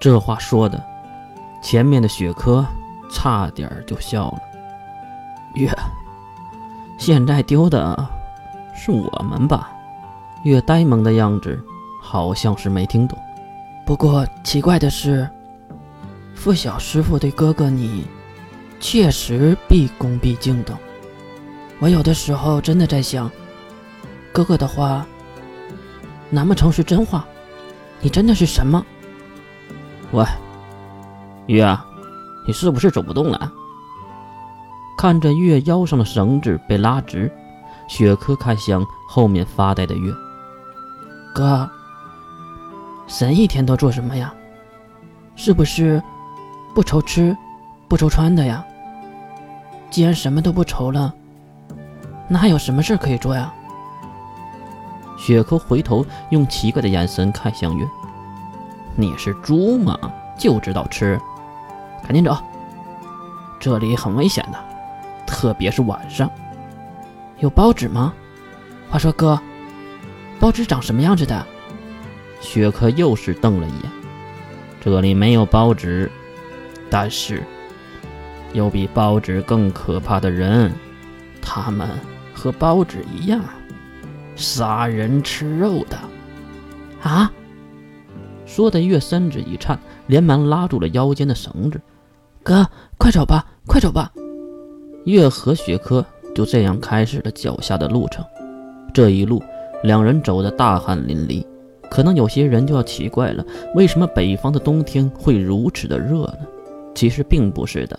这话说的，前面的雪珂差点就笑了。月，现在丢的是我们吧？月呆萌的样子，好像是没听懂。不过奇怪的是，傅小师傅对哥哥你，确实毕恭毕敬的。我有的时候真的在想，哥哥的话，难不成是真话？你真的是什么？喂，月啊，你是不是走不动了？看着月腰上的绳子被拉直，雪珂看向后面发呆的月。哥，神一天都做什么呀？是不是不愁吃，不愁穿的呀？既然什么都不愁了，那还有什么事可以做呀？雪珂回头用奇怪的眼神看向月。你是猪吗？就知道吃，赶紧走，这里很危险的，特别是晚上。有包纸吗？话说哥，包纸长什么样子的？雪珂又是瞪了一眼。这里没有包纸，但是有比包纸更可怕的人，他们和包纸一样，杀人吃肉的。啊？说的月三指一颤，连忙拉住了腰间的绳子。哥，快走吧，快走吧！月和雪珂就这样开始了脚下的路程。这一路，两人走得大汗淋漓。可能有些人就要奇怪了：为什么北方的冬天会如此的热呢？其实并不是的。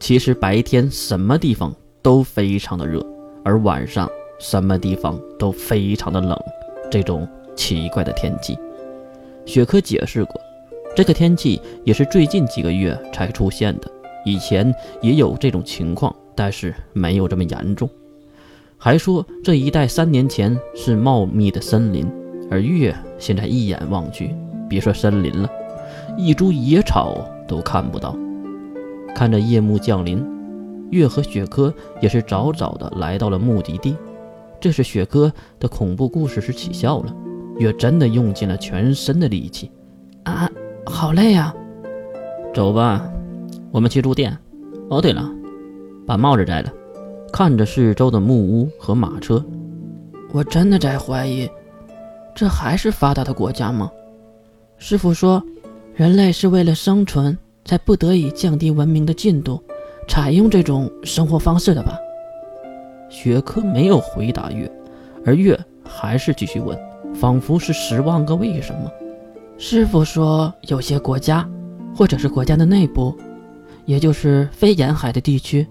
其实白天什么地方都非常的热，而晚上什么地方都非常的冷。这种奇怪的天气。雪珂解释过，这个天气也是最近几个月才出现的，以前也有这种情况，但是没有这么严重。还说这一带三年前是茂密的森林，而月现在一眼望去，别说森林了，一株野草都看不到。看着夜幕降临，月和雪珂也是早早的来到了目的地。这是雪珂的恐怖故事是起效了。月真的用尽了全身的力气，啊，好累呀！走吧，我们去住店。哦，对了，把帽子摘了。看着四周的木屋和马车，我真的在怀疑，这还是发达的国家吗？师傅说，人类是为了生存，才不得已降低文明的进度，采用这种生活方式的吧？雪珂没有回答月，而月还是继续问。仿佛是十万个为什么。师傅说，有些国家，或者是国家的内部，也就是非沿海的地区，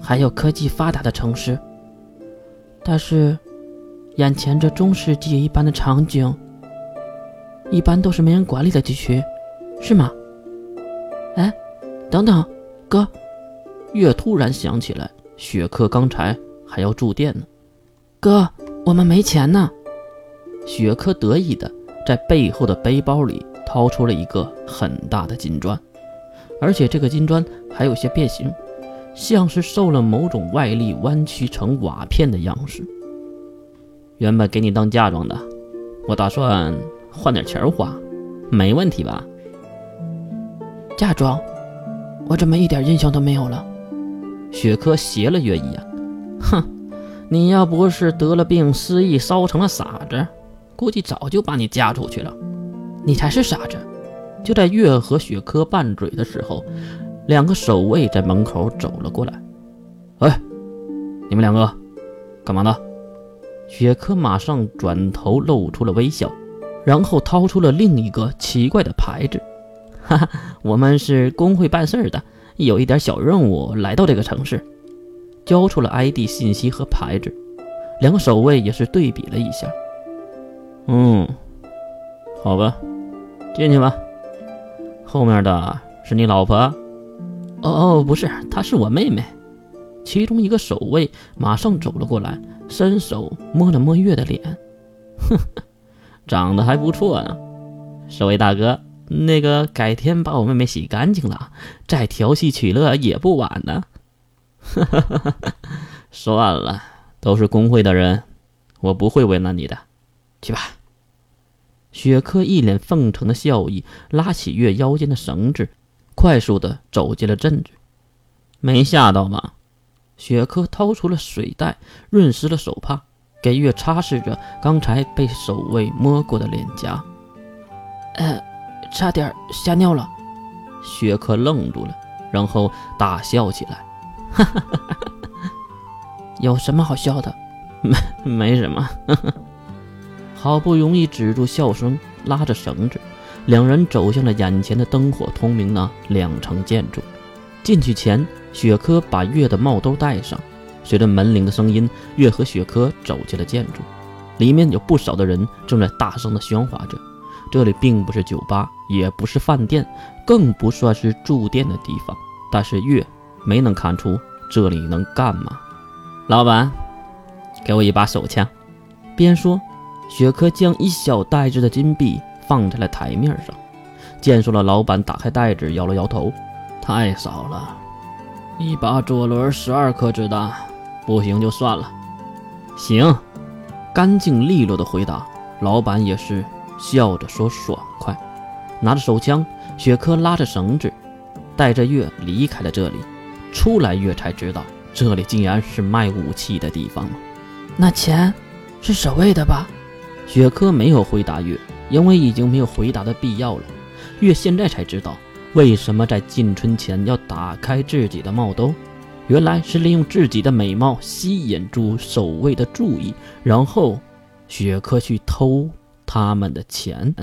还有科技发达的城市。但是，眼前这中世纪一般的场景，一般都是没人管理的地区，是吗？哎，等等，哥，月突然想起来，雪克刚才还要住店呢。哥，我们没钱呢。雪珂得意的在背后的背包里掏出了一个很大的金砖，而且这个金砖还有些变形，像是受了某种外力弯曲成瓦片的样式。原本给你当嫁妆的，我打算换点钱花，没问题吧？嫁妆？我怎么一点印象都没有了？雪珂斜了月一眼，哼，你要不是得了病失忆烧成了傻子。估计早就把你嫁出去了，你才是傻子！就在月和雪珂拌嘴的时候，两个守卫在门口走了过来。哎，你们两个干嘛呢？雪珂马上转头露出了微笑，然后掏出了另一个奇怪的牌子。哈哈，我们是工会办事的，有一点小任务来到这个城市，交出了 ID 信息和牌子。两个守卫也是对比了一下。嗯，好吧，进去吧。后面的是你老婆？哦哦，不是，她是我妹妹。其中一个守卫马上走了过来，伸手摸了摸月的脸，哼，长得还不错呢。守卫大哥，那个改天把我妹妹洗干净了，再调戏取乐也不晚呢。哈哈哈哈哈。算了，都是工会的人，我不会为难你的。去吧。雪珂一脸奉承的笑意，拉起月腰间的绳子，快速的走进了镇子。没吓到吧？雪珂掏出了水袋，润湿了手帕，给月擦拭着刚才被守卫摸过的脸颊。呃，差点吓尿了。雪珂愣住了，然后大笑起来。哈哈哈哈哈！有什么好笑的？没，没什么。好不容易止住笑声，拉着绳子，两人走向了眼前的灯火通明的两层建筑。进去前，雪珂把月的帽兜戴上。随着门铃的声音，月和雪珂走进了建筑。里面有不少的人正在大声的喧哗着。这里并不是酒吧，也不是饭店，更不算是住店的地方。但是月没能看出这里能干嘛。老板，给我一把手枪。边说。雪珂将一小袋子的金币放在了台面上，见说了老板打开袋子，摇了摇头：“太少了，一把左轮十二颗子弹，不行就算了。”“行。”干净利落的回答。老板也是笑着说：“爽快。”拿着手枪，雪珂拉着绳子，带着月离开了这里。出来月才知道，这里竟然是卖武器的地方吗？那钱是守卫的吧？雪珂没有回答月，因为已经没有回答的必要了。月现在才知道，为什么在进村前要打开自己的帽兜，原来是利用自己的美貌吸引住守卫的注意，然后雪珂去偷他们的钱。